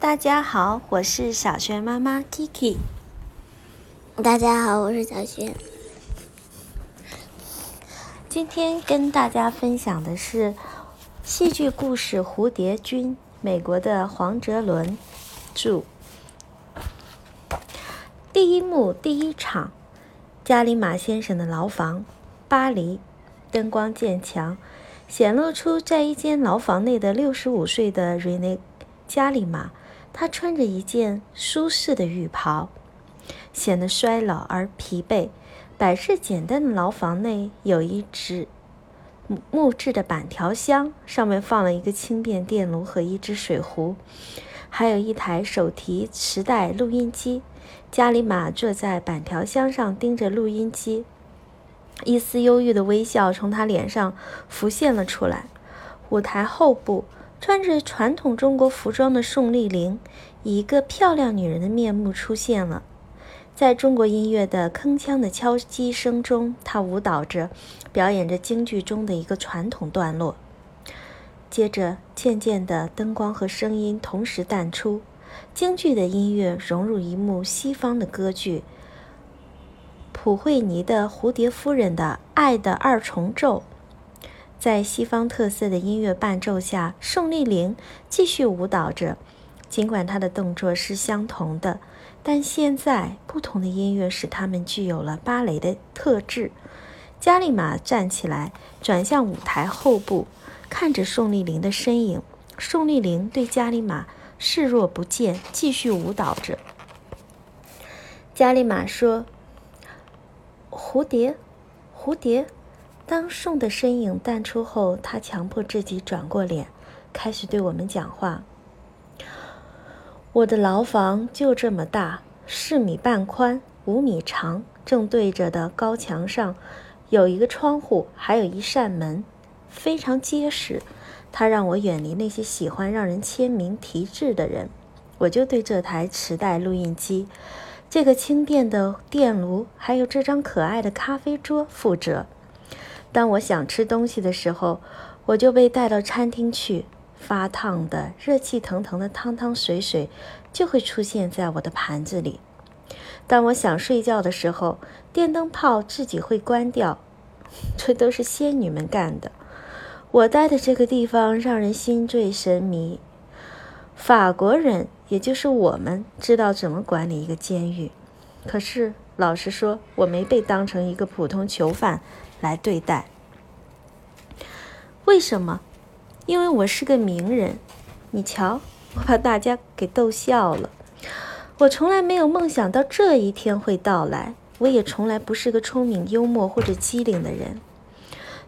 大家好，我是小轩妈妈 Kiki。大家好，我是小轩。今天跟大家分享的是戏剧故事《蝴蝶君》，美国的黄哲伦著。第一幕第一场，加里马先生的牢房，巴黎，灯光渐强，显露出在一间牢房内的六十五岁的瑞内加里马。他穿着一件舒适的浴袍，显得衰老而疲惫。摆设简单的牢房内有一只木质的板条箱，上面放了一个轻便电炉和一只水壶，还有一台手提磁带录音机。加里马坐在板条箱上，盯着录音机，一丝忧郁的微笑从他脸上浮现了出来。舞台后部。穿着传统中国服装的宋丽玲，以一个漂亮女人的面目出现了。在中国音乐的铿锵的敲击声中，她舞蹈着，表演着京剧中的一个传统段落。接着，渐渐的，灯光和声音同时淡出，京剧的音乐融入一幕西方的歌剧——普惠尼的《蝴蝶夫人的爱的二重奏》。在西方特色的音乐伴奏下，宋丽玲继续舞蹈着。尽管她的动作是相同的，但现在不同的音乐使他们具有了芭蕾的特质。加利马站起来，转向舞台后部，看着宋丽玲的身影。宋丽玲对加利马视若不见，继续舞蹈着。加利马说：“蝴蝶，蝴蝶。”当宋的身影淡出后，他强迫自己转过脸，开始对我们讲话。我的牢房就这么大，四米半宽，五米长。正对着的高墙上有一个窗户，还有一扇门，非常结实。他让我远离那些喜欢让人签名题字的人。我就对这台磁带录音机、这个轻便的电炉，还有这张可爱的咖啡桌负责。当我想吃东西的时候，我就被带到餐厅去。发烫的、热气腾腾的汤汤水水就会出现在我的盘子里。当我想睡觉的时候，电灯泡自己会关掉。这都是仙女们干的。我待的这个地方让人心醉神迷。法国人，也就是我们，知道怎么管理一个监狱。可是，老实说，我没被当成一个普通囚犯。来对待？为什么？因为我是个名人。你瞧，我把大家给逗笑了。我从来没有梦想到这一天会到来。我也从来不是个聪明、幽默或者机灵的人。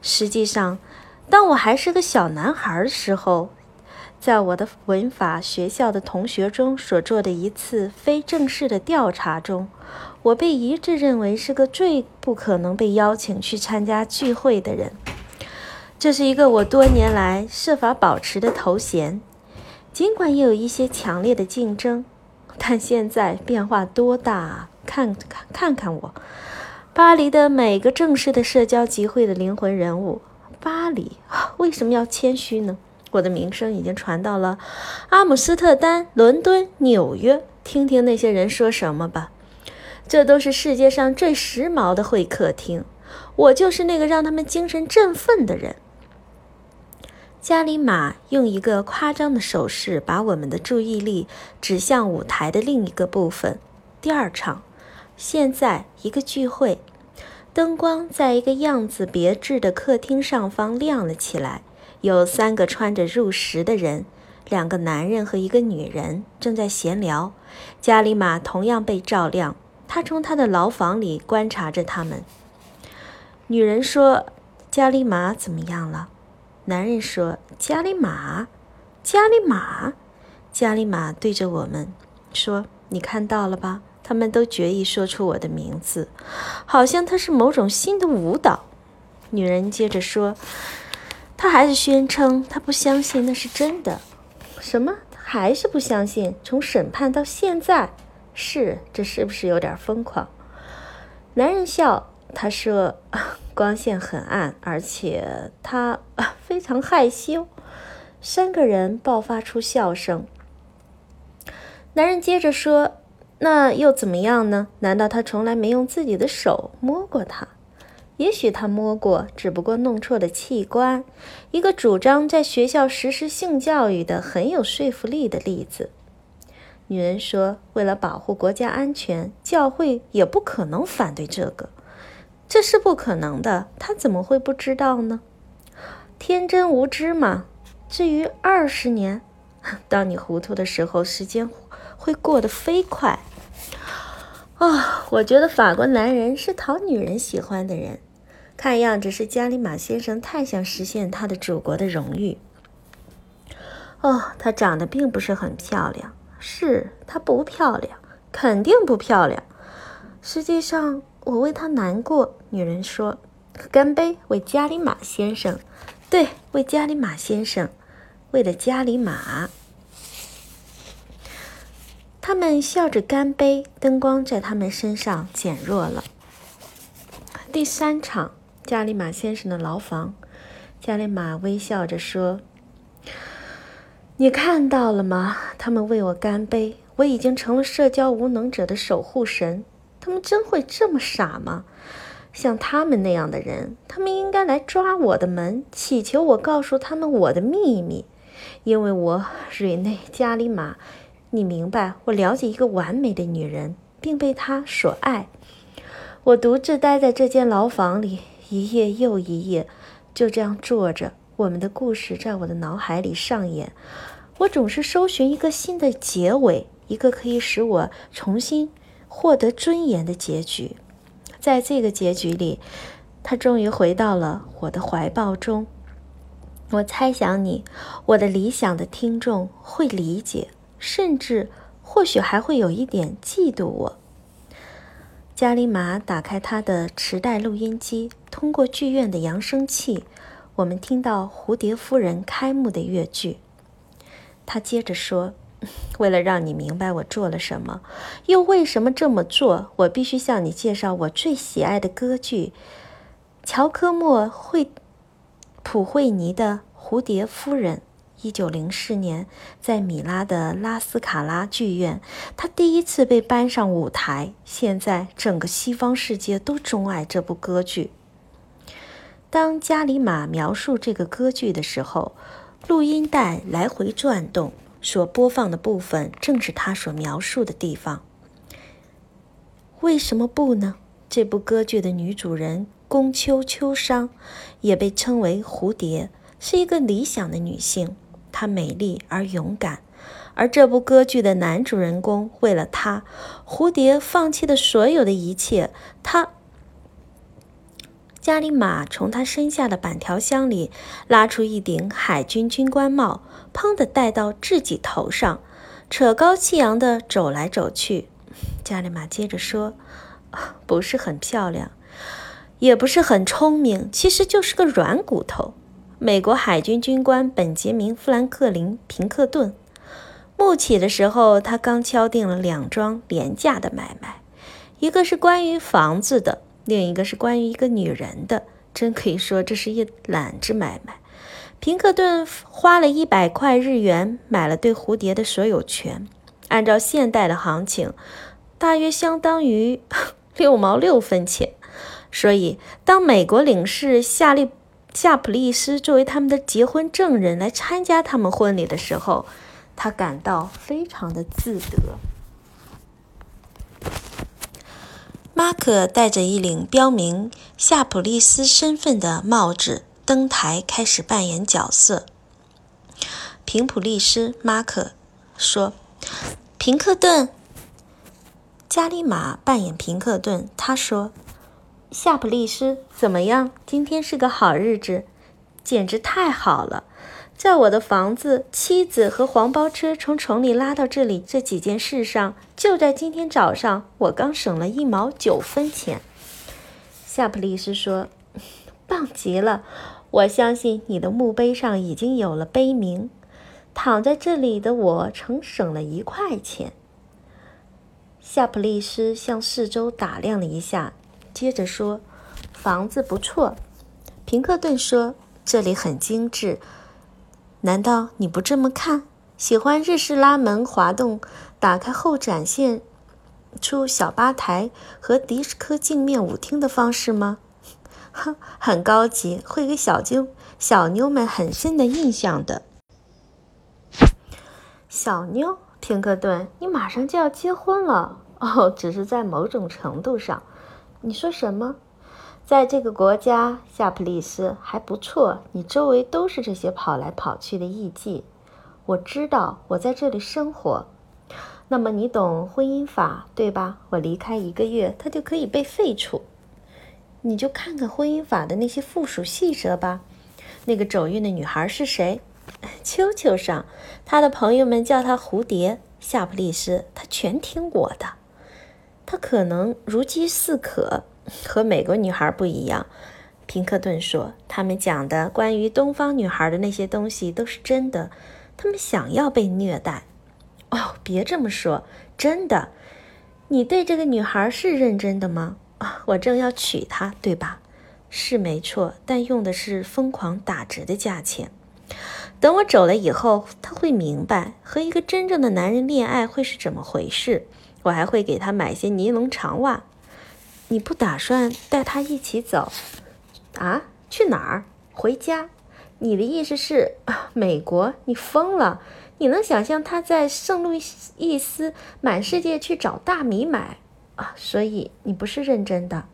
实际上，当我还是个小男孩的时候，在我的文法学校的同学中所做的一次非正式的调查中。我被一致认为是个最不可能被邀请去参加聚会的人。这是一个我多年来设法保持的头衔，尽管也有一些强烈的竞争，但现在变化多大啊！看看看看我，巴黎的每个正式的社交集会的灵魂人物。巴黎为什么要谦虚呢？我的名声已经传到了阿姆斯特丹、伦敦、纽约，听听那些人说什么吧。这都是世界上最时髦的会客厅，我就是那个让他们精神振奋的人。加里马用一个夸张的手势把我们的注意力指向舞台的另一个部分。第二场，现在一个聚会，灯光在一个样子别致的客厅上方亮了起来，有三个穿着入时的人，两个男人和一个女人正在闲聊。加里马同样被照亮。他从他的牢房里观察着他们。女人说：“加里马怎么样了？”男人说：“加里马，加里马，加里马。”对着我们说：“你看到了吧？他们都决意说出我的名字，好像它是某种新的舞蹈。”女人接着说：“他还是宣称他不相信那是真的。什么？还是不相信？从审判到现在。”是，这是不是有点疯狂？男人笑，他说：“ 光线很暗，而且他非常害羞。”三个人爆发出笑声。男人接着说：“那又怎么样呢？难道他从来没用自己的手摸过她？也许他摸过，只不过弄错了器官。一个主张在学校实施性教育的很有说服力的例子。”女人说：“为了保护国家安全，教会也不可能反对这个。这是不可能的。他怎么会不知道呢？天真无知嘛。至于二十年，当你糊涂的时候，时间……”会过得飞快啊！我觉得法国男人是讨女人喜欢的人，看样子是加里马先生太想实现他的祖国的荣誉。哦，她长得并不是很漂亮，是她不漂亮，肯定不漂亮。实际上，我为她难过。女人说：“干杯，为加里马先生。”对，为加里马先生，为了加里马。他们笑着干杯，灯光在他们身上减弱了。第三场，加里马先生的牢房。加里马微笑着说：“你看到了吗？他们为我干杯。我已经成了社交无能者的守护神。他们真会这么傻吗？像他们那样的人，他们应该来抓我的门，祈求我告诉他们我的秘密，因为我瑞内加里马。”你明白，我了解一个完美的女人，并被她所爱。我独自待在这间牢房里，一夜又一夜，就这样坐着。我们的故事在我的脑海里上演。我总是搜寻一个新的结尾，一个可以使我重新获得尊严的结局。在这个结局里，他终于回到了我的怀抱中。我猜想你，我的理想的听众会理解。甚至或许还会有一点嫉妒我。加里玛打开他的磁带录音机，通过剧院的扬声器，我们听到《蝴蝶夫人》开幕的乐句。他接着说：“ 为了让你明白我做了什么，又为什么这么做，我必须向你介绍我最喜爱的歌剧——乔科莫惠普惠尼的《蝴蝶夫人》。”一九零四年，在米拉的拉斯卡拉剧院，他第一次被搬上舞台。现在，整个西方世界都钟爱这部歌剧。当加里马描述这个歌剧的时候，录音带来回转动，所播放的部分正是他所描述的地方。为什么不呢？这部歌剧的女主人宫秋秋商，也被称为蝴蝶，是一个理想的女性。她美丽而勇敢，而这部歌剧的男主人公为了她，蝴蝶放弃了所有的一切。他加里马从他身下的板条箱里拉出一顶海军军官帽，砰的戴到自己头上，趾高气扬的走来走去。加里马接着说：“不是很漂亮，也不是很聪明，其实就是个软骨头。”美国海军军官本杰明·富兰克林·平克顿暮起的时候，他刚敲定了两桩廉价的买卖，一个是关于房子的，另一个是关于一个女人的。真可以说，这是一揽子买卖。平克顿花了一百块日元买了对蝴蝶的所有权，按照现代的行情，大约相当于 六毛六分钱。所以，当美国领事夏利。夏普利斯作为他们的结婚证人来参加他们婚礼的时候，他感到非常的自得。马克戴着一领标明夏普利斯身份的帽子登台，开始扮演角色。平普利斯，马克说：“平克顿。”加里马扮演平克顿，他说。夏普利斯怎么样？今天是个好日子，简直太好了！在我的房子、妻子和黄包车从城里拉到这里这几件事上，就在今天早上，我刚省了一毛九分钱。夏普利斯说：“棒极了！我相信你的墓碑上已经有了碑铭。躺在这里的我，曾省了一块钱。”夏普利斯向四周打量了一下。接着说，房子不错。平克顿说：“这里很精致。难道你不这么看？喜欢日式拉门滑动打开后展现出小吧台和迪斯科镜面舞厅的方式吗？哼，很高级，会给小妞小妞们很深的印象的。小妞，平克顿，你马上就要结婚了哦，只是在某种程度上。你说什么？在这个国家，夏普利斯还不错。你周围都是这些跑来跑去的艺妓。我知道，我在这里生活。那么你懂婚姻法，对吧？我离开一个月，它就可以被废除。你就看看婚姻法的那些附属细则吧。那个走运的女孩是谁？秋秋上，他的朋友们叫她蝴蝶。夏普利斯，他全听我的。他可能如饥似渴。和美国女孩不一样，平克顿说：“他们讲的关于东方女孩的那些东西都是真的。他们想要被虐待。”哦，别这么说，真的。你对这个女孩是认真的吗？我正要娶她，对吧？是没错，但用的是疯狂打折的价钱。等我走了以后，她会明白和一个真正的男人恋爱会是怎么回事。我还会给他买些尼龙长袜。你不打算带他一起走，啊？去哪儿？回家？你的意思是美国？你疯了？你能想象他在圣路易斯满世界去找大米买啊？所以你不是认真的。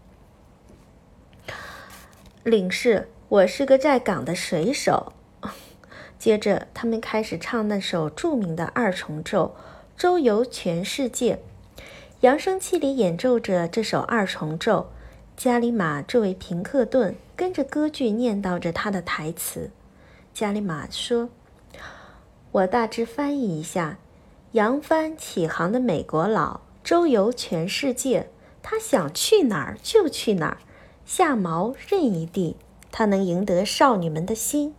领事，我是个在港的水手。接着，他们开始唱那首著名的二重奏，周游全世界。扬声器里演奏着这首二重奏，加里马作为平克顿跟着歌剧念叨着他的台词。加里马说：“我大致翻译一下：扬帆起航的美国佬周游全世界，他想去哪儿就去哪儿，下锚任意地，他能赢得少女们的心，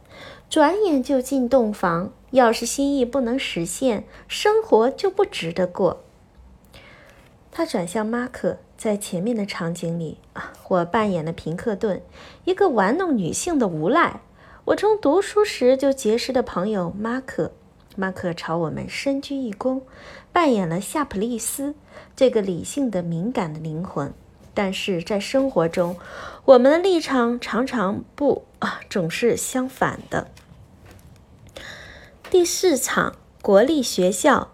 转眼就进洞房。要是心意不能实现，生活就不值得过。”他转向马克，在前面的场景里，我扮演了平克顿，一个玩弄女性的无赖。我从读书时就结识的朋友马克，马克朝我们深鞠一躬，扮演了夏普利斯，这个理性的、敏感的灵魂。但是在生活中，我们的立场常常不啊，总是相反的。第四场，国立学校。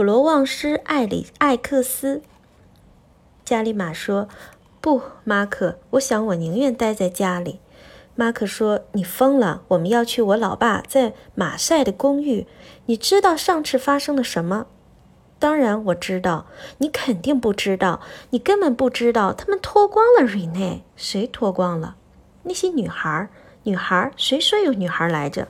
普罗旺斯艾里艾克斯，加里马说：“不，马可，我想我宁愿待在家里。”马可说：“你疯了！我们要去我老爸在马赛的公寓。你知道上次发生了什么？当然我知道。你肯定不知道。你根本不知道。他们脱光了瑞内。谁脱光了？那些女孩。女孩？谁说有女孩来着？”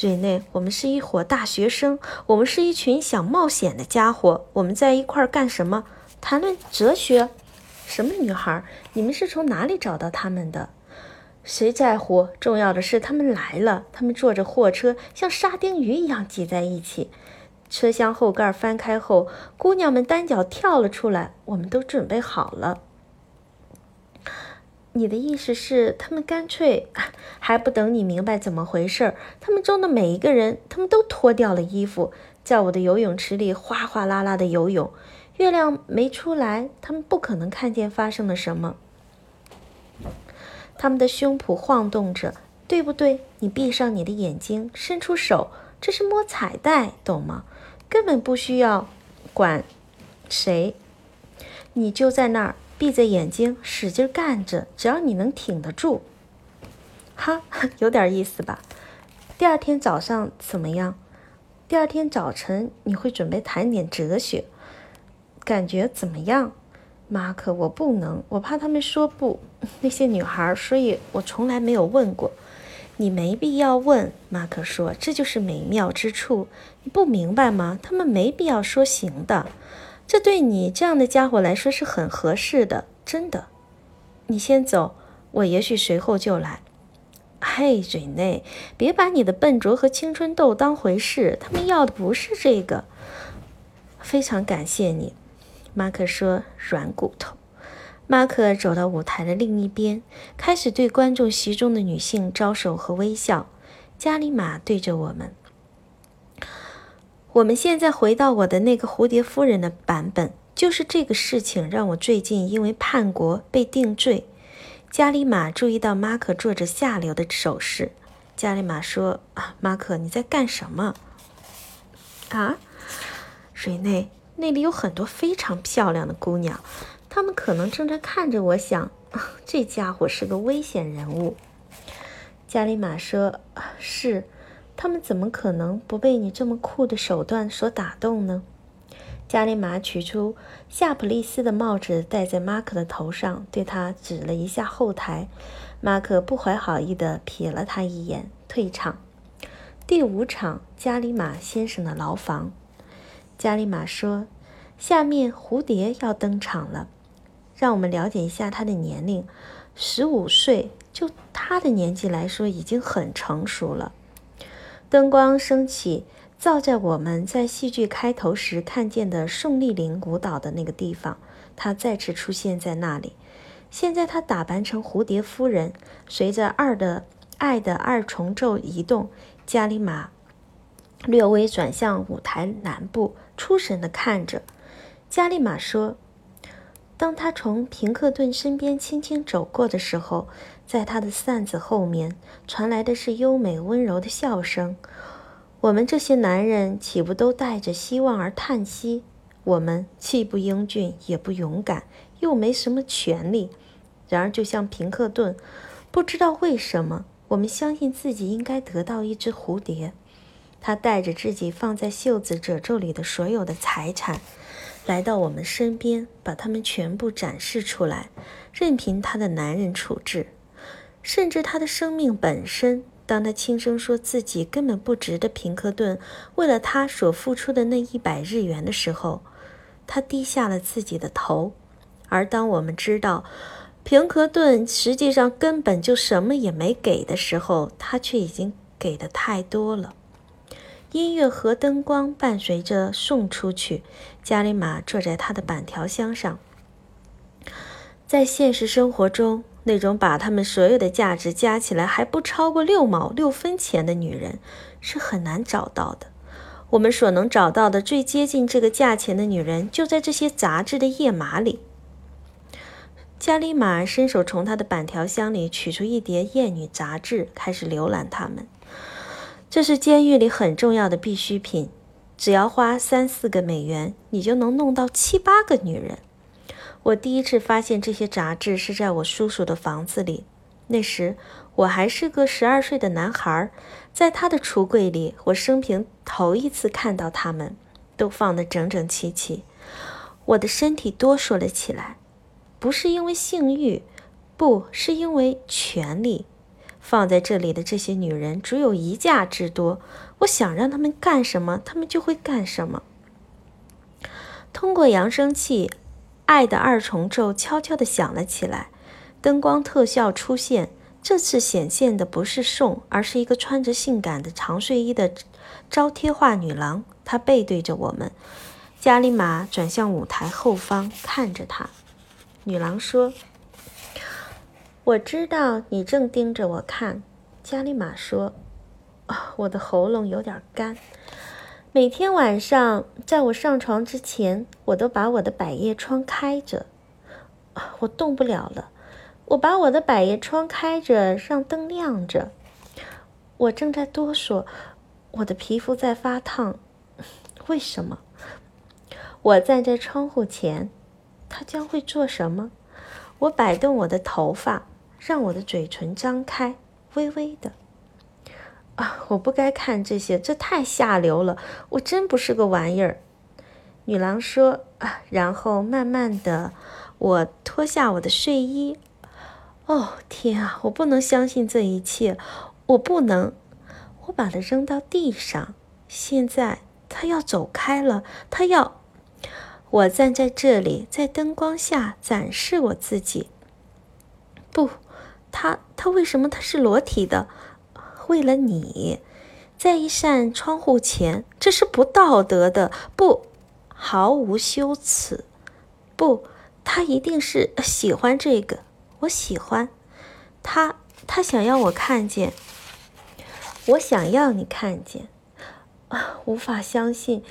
瑞内，我们是一伙大学生，我们是一群想冒险的家伙。我们在一块儿干什么？谈论哲学？什么女孩？你们是从哪里找到他们的？谁在乎？重要的是他们来了。他们坐着货车，像沙丁鱼一样挤在一起。车厢后盖翻开后，姑娘们单脚跳了出来。我们都准备好了。你的意思是，他们干脆 还不等你明白怎么回事儿？他们中的每一个人，他们都脱掉了衣服，在我的游泳池里哗哗啦啦的游泳。月亮没出来，他们不可能看见发生了什么。他们的胸脯晃动着，对不对？你闭上你的眼睛，伸出手，这是摸彩带，懂吗？根本不需要管谁，你就在那儿。闭着眼睛，使劲干着，只要你能挺得住，哈，有点意思吧？第二天早上怎么样？第二天早晨你会准备谈点哲学，感觉怎么样？马克，我不能，我怕他们说不，那些女孩，所以我从来没有问过。你没必要问，马克说，这就是美妙之处。你不明白吗？他们没必要说行的。这对你这样的家伙来说是很合适的，真的。你先走，我也许随后就来。嘿，瑞内，别把你的笨拙和青春痘当回事，他们要的不是这个。非常感谢你，马克说。软骨头。马克走到舞台的另一边，开始对观众席中的女性招手和微笑。加里玛对着我们。我们现在回到我的那个蝴蝶夫人的版本，就是这个事情让我最近因为叛国被定罪。加里马注意到马可做着下流的手势。加里马说：“啊，马可，你在干什么？”啊，瑞内，那里有很多非常漂亮的姑娘，她们可能正在看着我。想，这家伙是个危险人物。加里马说：“是。”他们怎么可能不被你这么酷的手段所打动呢？加里玛取出夏普利斯的帽子戴在马克的头上，对他指了一下后台。马克不怀好意地瞥了他一眼，退场。第五场，加里玛先生的牢房。加里玛说：“下面蝴蝶要登场了，让我们了解一下他的年龄。十五岁，就他的年纪来说，已经很成熟了。”灯光升起，照在我们在戏剧开头时看见的宋丽玲舞蹈的那个地方。她再次出现在那里。现在她打扮成蝴蝶夫人，随着二的爱的二重奏移动。加里玛略微转向舞台南部，出神地看着。加里玛说：“当他从平克顿身边轻轻走过的时候。”在他的扇子后面传来的是优美温柔的笑声。我们这些男人岂不都带着希望而叹息？我们既不英俊，也不勇敢，又没什么权利。然而，就像平克顿，不知道为什么，我们相信自己应该得到一只蝴蝶。他带着自己放在袖子褶皱里的所有的财产，来到我们身边，把他们全部展示出来，任凭他的男人处置。甚至他的生命本身，当他轻声说自己根本不值得平克顿为了他所付出的那一百日元的时候，他低下了自己的头。而当我们知道平克顿实际上根本就什么也没给的时候，他却已经给的太多了。音乐和灯光伴随着送出去，加里玛坐在他的板条箱上。在现实生活中。那种把他们所有的价值加起来还不超过六毛六分钱的女人，是很难找到的。我们所能找到的最接近这个价钱的女人，就在这些杂志的页码里。加里玛伸手从他的板条箱里取出一叠艳女杂志，开始浏览它们。这是监狱里很重要的必需品，只要花三四个美元，你就能弄到七八个女人。我第一次发现这些杂志是在我叔叔的房子里。那时我还是个十二岁的男孩，在他的橱柜里，我生平头一次看到它们，都放得整整齐齐。我的身体哆嗦了起来，不是因为性欲，不是因为权力。放在这里的这些女人只有一价之多，我想让他们干什么，他们就会干什么。通过扬声器。爱的二重奏悄悄地响了起来，灯光特效出现。这次显现的不是宋，而是一个穿着性感的长睡衣的招贴画女郎。她背对着我们。加里玛转向舞台后方，看着她。女郎说：“我知道你正盯着我看。”加里玛说：“，我的喉咙有点干。”每天晚上，在我上床之前，我都把我的百叶窗开着。我动不了了，我把我的百叶窗开着，让灯亮着。我正在哆嗦，我的皮肤在发烫。为什么？我站在窗户前，他将会做什么？我摆动我的头发，让我的嘴唇张开，微微的。啊我不该看这些，这太下流了。我真不是个玩意儿。女郎说，啊，然后慢慢的，我脱下我的睡衣。哦，天啊！我不能相信这一切，我不能。我把它扔到地上。现在他要走开了，他要。我站在这里，在灯光下展示我自己。不，他他为什么他是裸体的？为了你，在一扇窗户前，这是不道德的，不，毫无羞耻，不，他一定是喜欢这个，我喜欢他，他想要我看见，我想要你看见，啊无法相信，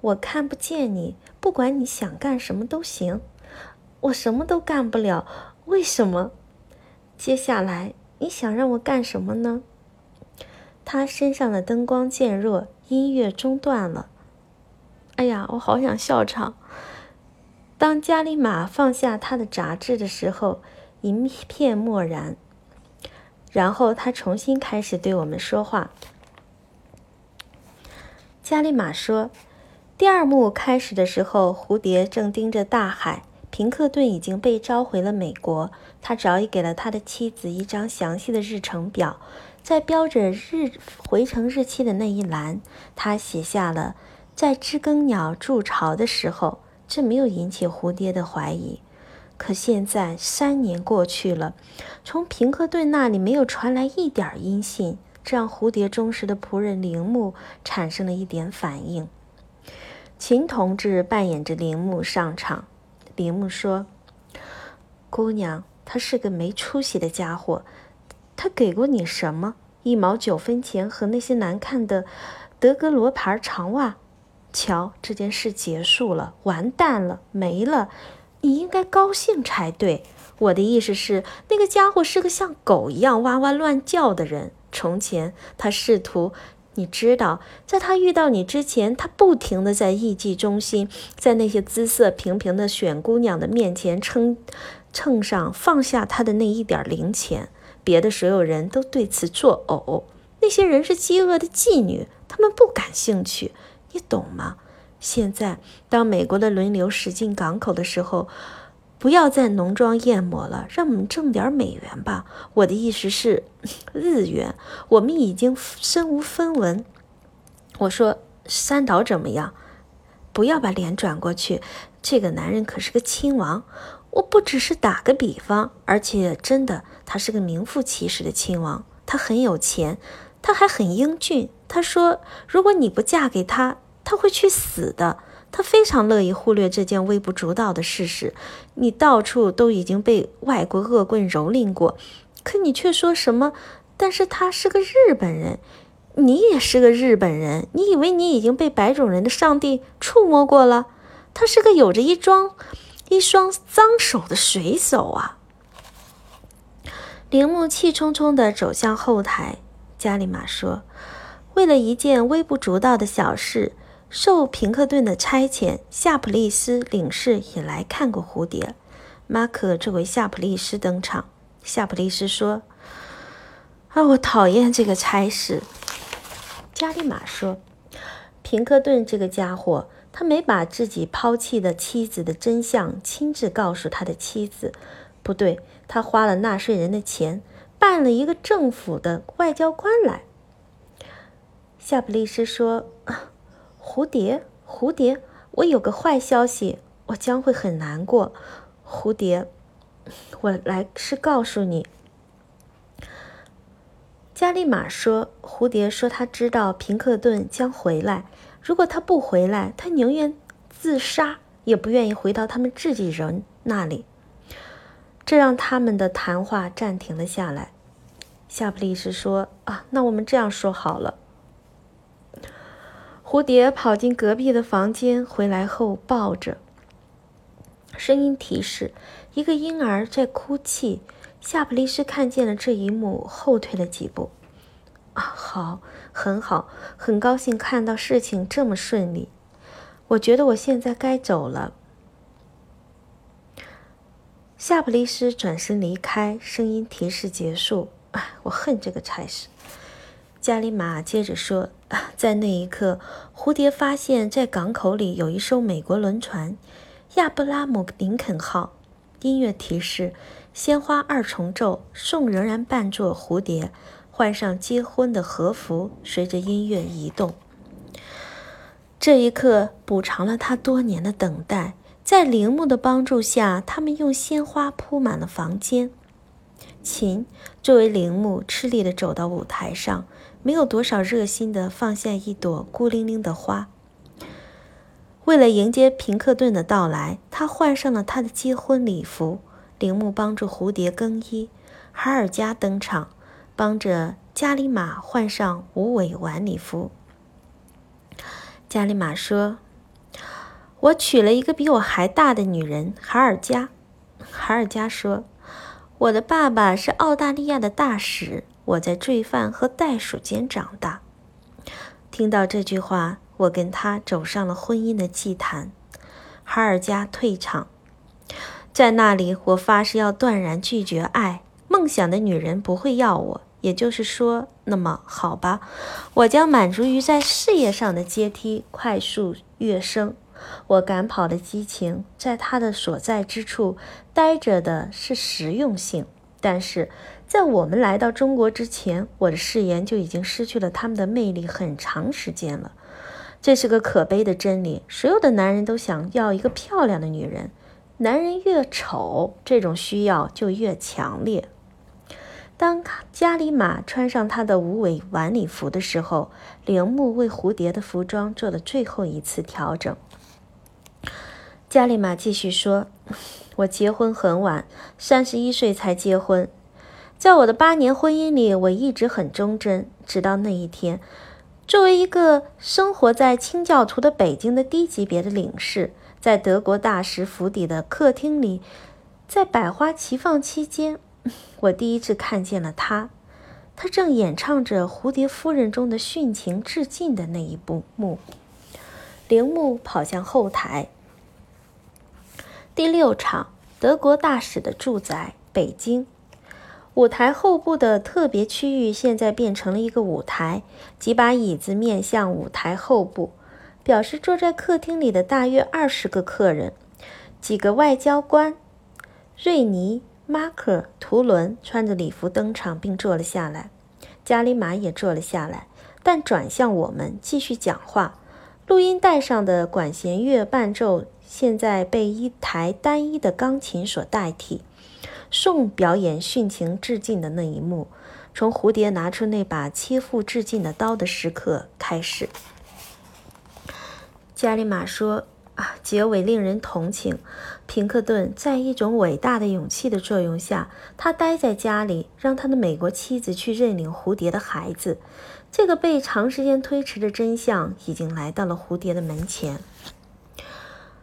我看不见你。不管你想干什么都行，我什么都干不了。为什么？接下来你想让我干什么呢？他身上的灯光渐弱，音乐中断了。哎呀，我好想笑场。当加里马放下他的杂志的时候，一片漠然。然后他重新开始对我们说话。加里马说：“第二幕开始的时候，蝴蝶正盯着大海。平克顿已经被召回了美国。他早已给了他的妻子一张详细的日程表，在标着日回程日期的那一栏，他写下了在知更鸟筑巢的时候。这没有引起蝴蝶的怀疑。可现在三年过去了，从平克顿那里没有传来一点音信。”这让蝴蝶忠实的仆人铃木产生了一点反应。秦同志扮演着铃木上场。铃木说：“姑娘，他是个没出息的家伙。他给过你什么？一毛九分钱和那些难看的德格罗牌长袜。瞧，这件事结束了，完蛋了，没了。你应该高兴才对。我的意思是，那个家伙是个像狗一样哇哇乱叫的人。”从前，他试图，你知道，在他遇到你之前，他不停地在艺伎中心，在那些姿色平平的选姑娘的面前称秤上放下他的那一点零钱。别的所有人都对此作呕。那些人是饥饿的妓女，他们不感兴趣，你懂吗？现在，当美国的轮流驶进港口的时候。不要再浓妆艳抹了，让我们挣点美元吧。我的意思是，日元。我们已经身无分文。我说，三岛怎么样？不要把脸转过去。这个男人可是个亲王。我不只是打个比方，而且真的，他是个名副其实的亲王。他很有钱，他还很英俊。他说，如果你不嫁给他，他会去死的。他非常乐意忽略这件微不足道的事实。你到处都已经被外国恶棍蹂躏过，可你却说什么？但是他是个日本人，你也是个日本人。你以为你已经被白种人的上帝触摸过了？他是个有着一桩一双脏手的水手啊！铃木气冲冲地走向后台。加里马说：“为了一件微不足道的小事。”受平克顿的差遣，夏普利斯领事也来看过蝴蝶。马可这位夏普利斯登场。夏普利斯说：“啊，我讨厌这个差事。”加里马说：“平克顿这个家伙，他没把自己抛弃的妻子的真相亲自告诉他的妻子。不对，他花了纳税人的钱，办了一个政府的外交官来。”夏普利斯说。蝴蝶，蝴蝶，我有个坏消息，我将会很难过。蝴蝶，我来是告诉你。加利玛说：“蝴蝶说他知道平克顿将回来，如果他不回来，他宁愿自杀，也不愿意回到他们自己人那里。”这让他们的谈话暂停了下来。夏普利斯说：“啊，那我们这样说好了。”蝴蝶跑进隔壁的房间，回来后抱着。声音提示：一个婴儿在哭泣。夏普利斯看见了这一幕，后退了几步。啊，好，很好，很高兴看到事情这么顺利。我觉得我现在该走了。夏普利斯转身离开，声音提示结束。唉，我恨这个差事。加里马接着说：“在那一刻，蝴蝶发现，在港口里有一艘美国轮船——亚布拉姆林肯号。音乐提示：鲜花二重奏，颂仍然扮作蝴蝶，换上结婚的和服，随着音乐移动。这一刻补偿了他多年的等待。在铃木的帮助下，他们用鲜花铺满了房间。琴作为铃木，吃力地走到舞台上。”没有多少热心的放下一朵孤零零的花。为了迎接平克顿的到来，他换上了他的结婚礼服。铃木帮助蝴蝶更衣，海尔加登场，帮着加里马换上无尾晚礼服。加里玛说：“我娶了一个比我还大的女人，海尔加。”海尔加说：“我的爸爸是澳大利亚的大使，我在罪犯和袋鼠间长大。”听到这句话，我跟他走上了婚姻的祭坛。海尔加退场，在那里，我发誓要断然拒绝爱。梦想的女人不会要我。也就是说，那么好吧，我将满足于在事业上的阶梯快速跃升。我赶跑的激情，在他的所在之处待着的是实用性。但是在我们来到中国之前，我的誓言就已经失去了他们的魅力很长时间了。这是个可悲的真理。所有的男人都想要一个漂亮的女人，男人越丑，这种需要就越强烈。当加里马穿上他的无尾晚礼服的时候，铃木为蝴蝶的服装做了最后一次调整。加里马继续说：“我结婚很晚，三十一岁才结婚。在我的八年婚姻里，我一直很忠贞，直到那一天。作为一个生活在清教徒的北京的低级别的领事，在德国大使府邸的客厅里，在百花齐放期间。”我第一次看见了他，他正演唱着《蝴蝶夫人》中的殉情致敬的那一幕。铃木跑向后台。第六场，德国大使的住宅，北京。舞台后部的特别区域现在变成了一个舞台，几把椅子面向舞台后部，表示坐在客厅里的大约二十个客人，几个外交官，瑞尼。马克·图伦穿着礼服登场，并坐了下来。加里马也坐了下来，但转向我们继续讲话。录音带上的管弦乐伴奏现在被一台单一的钢琴所代替。宋表演殉情致敬的那一幕，从蝴蝶拿出那把切腹致敬的刀的时刻开始。加里马说。结尾令人同情。平克顿在一种伟大的勇气的作用下，他待在家里，让他的美国妻子去认领蝴蝶的孩子。这个被长时间推迟的真相已经来到了蝴蝶的门前。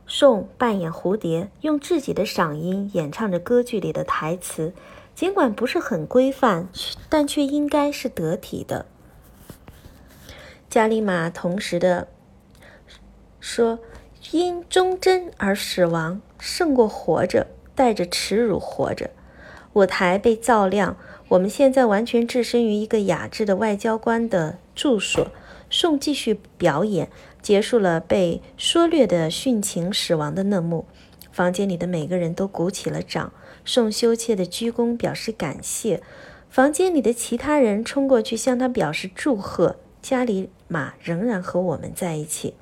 宋扮演蝴蝶，用自己的嗓音演唱着歌剧里的台词，尽管不是很规范，但却应该是得体的。加里玛同时的说。因忠贞而死亡，胜过活着带着耻辱活着。舞台被照亮，我们现在完全置身于一个雅致的外交官的住所。宋继续表演，结束了被缩略的殉情死亡的那幕。房间里的每个人都鼓起了掌。宋羞怯的鞠躬表示感谢。房间里的其他人冲过去向他表示祝贺。加里马仍然和我们在一起。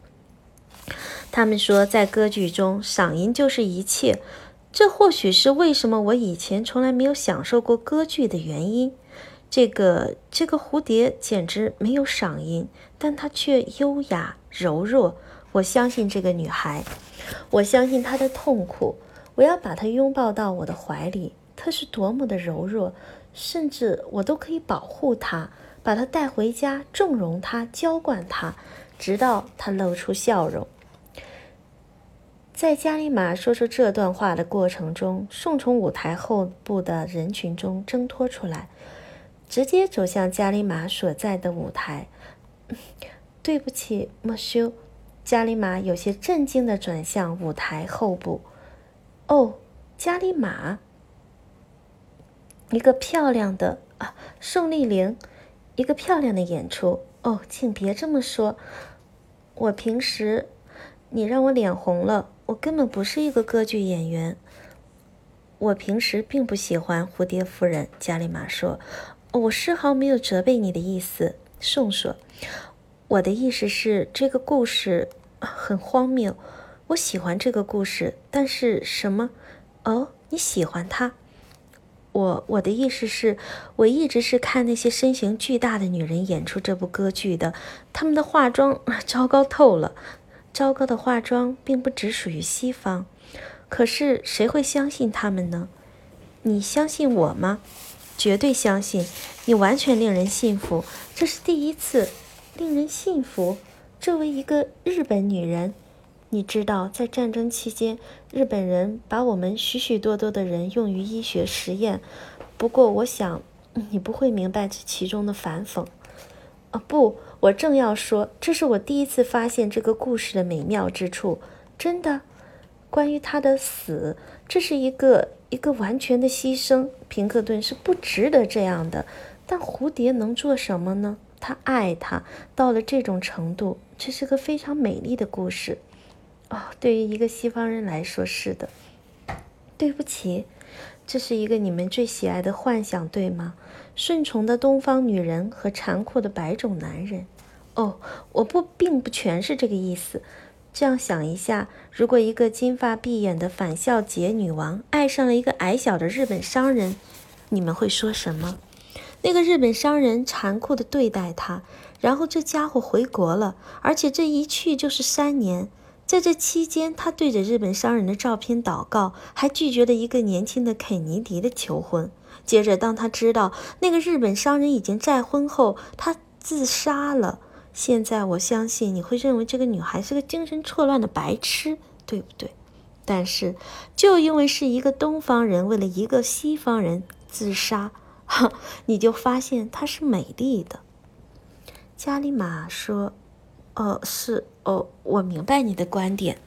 他们说，在歌剧中，嗓音就是一切。这或许是为什么我以前从来没有享受过歌剧的原因。这个这个蝴蝶简直没有嗓音，但它却优雅柔弱。我相信这个女孩，我相信她的痛苦。我要把她拥抱到我的怀里。她是多么的柔弱，甚至我都可以保护她，把她带回家，纵容她，娇惯她，直到她露出笑容。在加里马说出这段话的过程中，宋从舞台后部的人群中挣脱出来，直接走向加里马所在的舞台。对不起，莫修。加里马有些震惊地转向舞台后部。哦，加里马，一个漂亮的啊，宋丽玲，一个漂亮的演出。哦，请别这么说，我平时，你让我脸红了。我根本不是一个歌剧演员。我平时并不喜欢《蝴蝶夫人》。加里玛说：“我丝毫没有责备你的意思。”宋说：“我的意思是，这个故事很荒谬。我喜欢这个故事，但是什么？哦，你喜欢它？我我的意思是，我一直是看那些身形巨大的女人演出这部歌剧的。她们的化妆 糟糕透了。”糟糕的化妆并不只属于西方，可是谁会相信他们呢？你相信我吗？绝对相信，你完全令人信服。这是第一次，令人信服。作为一个日本女人，你知道，在战争期间，日本人把我们许许多多的人用于医学实验。不过，我想你不会明白这其中的反讽。啊，不，我正要说，这是我第一次发现这个故事的美妙之处。真的，关于他的死，这是一个一个完全的牺牲。平克顿是不值得这样的。但蝴蝶能做什么呢？他爱他到了这种程度，这是个非常美丽的故事。哦，对于一个西方人来说，是的。对不起。这是一个你们最喜爱的幻想，对吗？顺从的东方女人和残酷的白种男人。哦，我不，并不全是这个意思。这样想一下，如果一个金发碧眼的返校节女王爱上了一个矮小的日本商人，你们会说什么？那个日本商人残酷地对待她，然后这家伙回国了，而且这一去就是三年。在这期间，他对着日本商人的照片祷告，还拒绝了一个年轻的肯尼迪的求婚。接着，当他知道那个日本商人已经再婚后，他自杀了。现在，我相信你会认为这个女孩是个精神错乱的白痴，对不对？但是，就因为是一个东方人为了一个西方人自杀，哈，你就发现她是美丽的。加里玛说。哦，是哦，我明白你的观点。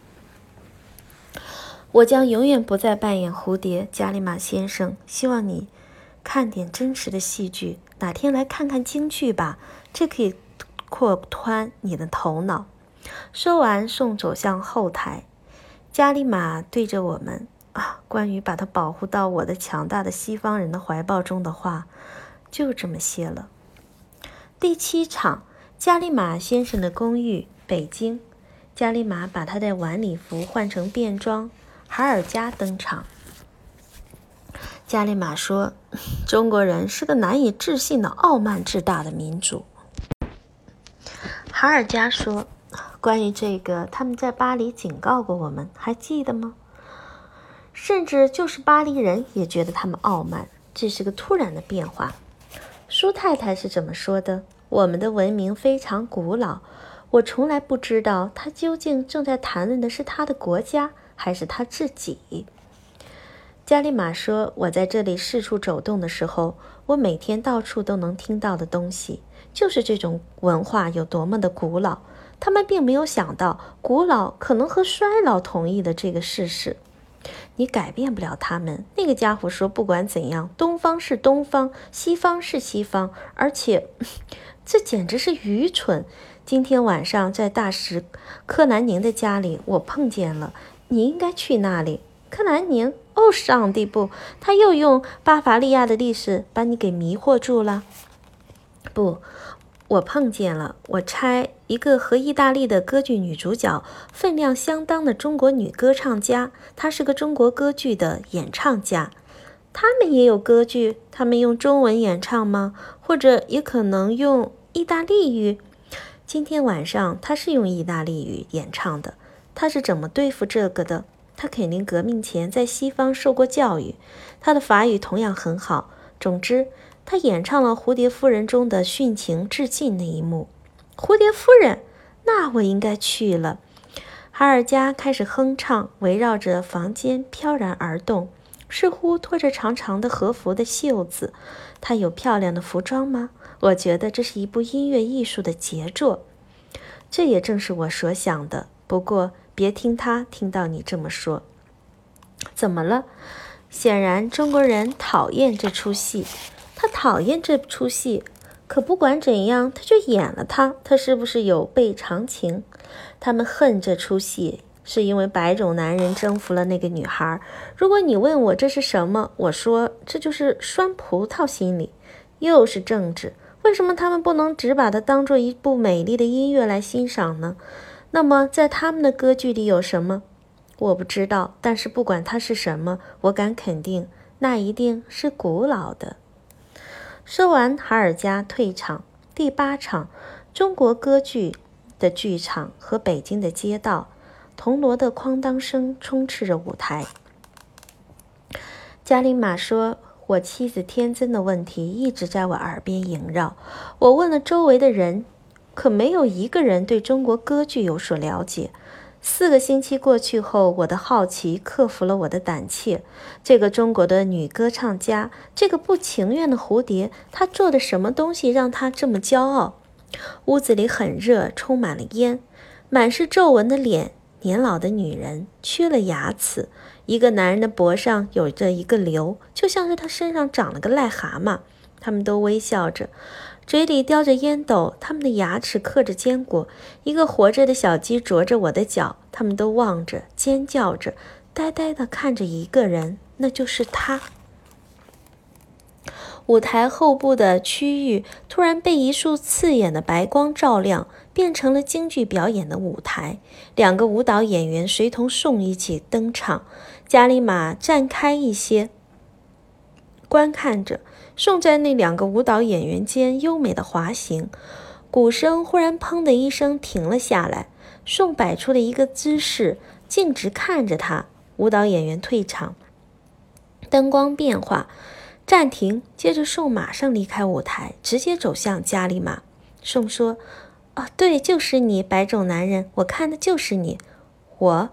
我将永远不再扮演蝴蝶，加里马先生。希望你看点真实的戏剧，哪天来看看京剧吧，这可以扩宽你的头脑。说完，送走向后台。加里马对着我们啊，关于把他保护到我的强大的西方人的怀抱中的话，就这么些了。第七场。加里马先生的公寓，北京。加里马把他的晚礼服换成便装，海尔加登场。加利马说：“ 中国人是个难以置信的傲慢自大的民族。”哈尔加说：“关于这个，他们在巴黎警告过我们，还记得吗？甚至就是巴黎人也觉得他们傲慢。这是个突然的变化。”舒太太是怎么说的？我们的文明非常古老，我从来不知道他究竟正在谈论的是他的国家还是他自己。加利马说：“我在这里四处走动的时候，我每天到处都能听到的东西，就是这种文化有多么的古老。他们并没有想到，古老可能和衰老同义的这个事实。你改变不了他们。”那个家伙说：“不管怎样，东方是东方，西方是西方，而且 ……”这简直是愚蠢！今天晚上在大使柯南宁的家里，我碰见了。你应该去那里。柯南宁？哦，上帝不！他又用巴伐利亚的历史把你给迷惑住了。不，我碰见了。我猜一个和意大利的歌剧女主角分量相当的中国女歌唱家，她是个中国歌剧的演唱家。他们也有歌剧，他们用中文演唱吗？或者也可能用？意大利语。今天晚上他是用意大利语演唱的。他是怎么对付这个的？他肯定革命前在西方受过教育。他的法语同样很好。总之，他演唱了《蝴蝶夫人》中的殉情致敬那一幕。蝴蝶夫人，那我应该去了。哈尔加开始哼唱，围绕着房间飘然而动，似乎拖着长长的和服的袖子。她有漂亮的服装吗？我觉得这是一部音乐艺术的杰作，这也正是我所想的。不过，别听他听到你这么说。怎么了？显然中国人讨厌这出戏，他讨厌这出戏。可不管怎样，他就演了他。他是不是有悖常情？他们恨这出戏，是因为白种男人征服了那个女孩。如果你问我这是什么，我说这就是酸葡萄心理，又是政治。为什么他们不能只把它当做一部美丽的音乐来欣赏呢？那么，在他们的歌剧里有什么？我不知道。但是不管它是什么，我敢肯定，那一定是古老的。说完，哈尔加退场。第八场，中国歌剧的剧场和北京的街道，铜锣的哐当声充斥着舞台。加林玛说。我妻子天真的问题一直在我耳边萦绕。我问了周围的人，可没有一个人对中国歌剧有所了解。四个星期过去后，我的好奇克服了我的胆怯。这个中国的女歌唱家，这个不情愿的蝴蝶，她做的什么东西让她这么骄傲？屋子里很热，充满了烟，满是皱纹的脸，年老的女人，缺了牙齿。一个男人的脖上有着一个瘤，就像是他身上长了个癞蛤蟆。他们都微笑着。嘴里叼着烟斗，他们的牙齿嗑着坚果。一个活着的小鸡啄着我的脚，他们都望着，尖叫着，呆呆地看着一个人，那就是他。舞台后部的区域突然被一束刺眼的白光照亮，变成了京剧表演的舞台。两个舞蹈演员随同宋一起登场，加里马站开一些，观看着。宋在那两个舞蹈演员间优美的滑行，鼓声忽然砰的一声停了下来。宋摆出了一个姿势，径直看着他。舞蹈演员退场，灯光变化，暂停。接着宋马上离开舞台，直接走向加里马。宋说：“哦，对，就是你，白种男人，我看的就是你。我。”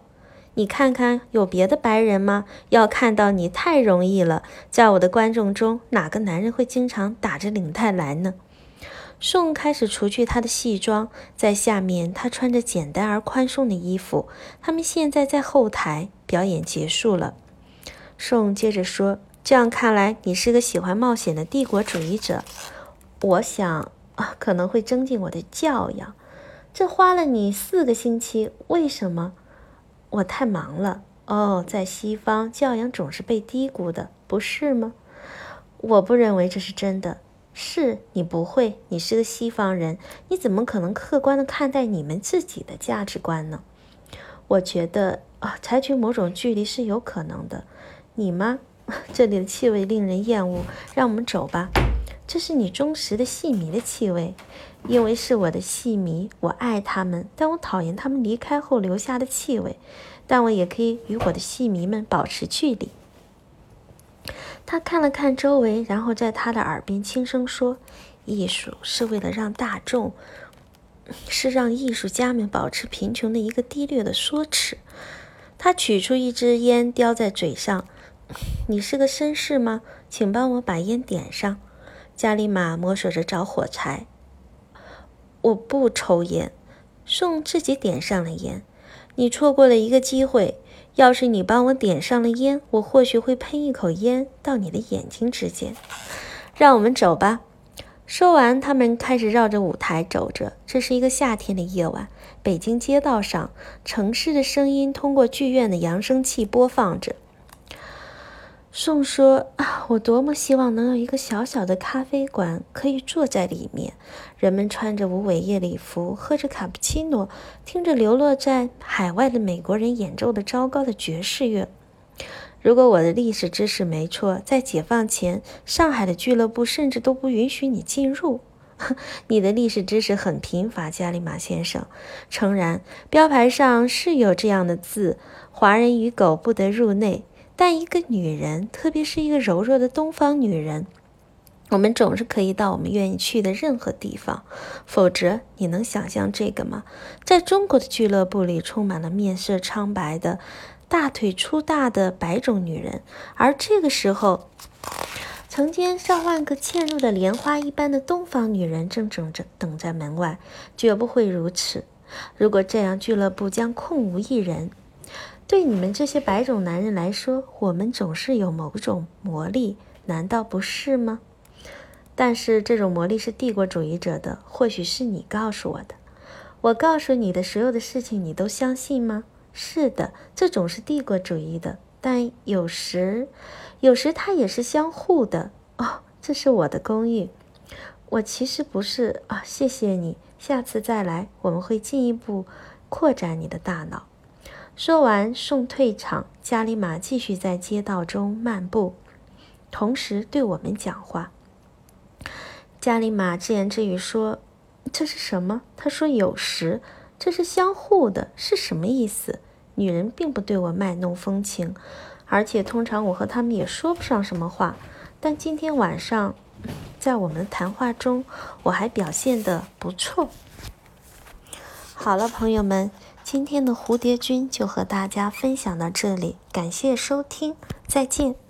你看看，有别的白人吗？要看到你太容易了。在我的观众中，哪个男人会经常打着领带来呢？宋开始除去他的戏装，在下面他穿着简单而宽松的衣服。他们现在在后台，表演结束了。宋接着说：“这样看来，你是个喜欢冒险的帝国主义者。我想啊，可能会增进我的教养。这花了你四个星期，为什么？”我太忙了哦，在西方教养总是被低估的，不是吗？我不认为这是真的。是你不会，你是个西方人，你怎么可能客观的看待你们自己的价值观呢？我觉得啊，采取某种距离是有可能的。你吗？这里的气味令人厌恶，让我们走吧。这是你忠实的戏迷的气味，因为是我的戏迷，我爱他们，但我讨厌他们离开后留下的气味。但我也可以与我的戏迷们保持距离。他看了看周围，然后在他的耳边轻声说：“艺术是为了让大众，是让艺术家们保持贫穷的一个低劣的说辞。”他取出一支烟，叼在嘴上。“你是个绅士吗？请帮我把烟点上。”加里马摸索着找火柴。我不抽烟。宋自己点上了烟。你错过了一个机会。要是你帮我点上了烟，我或许会喷一口烟到你的眼睛之间。让我们走吧。说完，他们开始绕着舞台走着。这是一个夏天的夜晚，北京街道上，城市的声音通过剧院的扬声器播放着。宋说：“啊，我多么希望能有一个小小的咖啡馆，可以坐在里面，人们穿着无尾夜礼服，喝着卡布奇诺，听着流落在海外的美国人演奏的糟糕的爵士乐。如果我的历史知识没错，在解放前，上海的俱乐部甚至都不允许你进入。你的历史知识很贫乏，加里马先生。诚然，标牌上是有这样的字：华人与狗不得入内。”但一个女人，特别是一个柔弱的东方女人，我们总是可以到我们愿意去的任何地方。否则，你能想象这个吗？在中国的俱乐部里，充满了面色苍白的、大腿粗大的白种女人，而这个时候，成千上万个嵌入的莲花一般的东方女人正等着等在门外。绝不会如此。如果这样，俱乐部将空无一人。对你们这些白种男人来说，我们总是有某种魔力，难道不是吗？但是这种魔力是帝国主义者的，或许是你告诉我的。我告诉你的所有的事情，你都相信吗？是的，这种是帝国主义的，但有时，有时它也是相互的。哦，这是我的公寓。我其实不是啊，谢谢你，下次再来，我们会进一步扩展你的大脑。说完，送退场。加里马继续在街道中漫步，同时对我们讲话。加里马自言自语说：“这是什么？”他说：“有时，这是相互的，是什么意思？”女人并不对我卖弄风情，而且通常我和他们也说不上什么话。但今天晚上，在我们的谈话中，我还表现得不错。好了，朋友们，今天的蝴蝶君就和大家分享到这里，感谢收听，再见。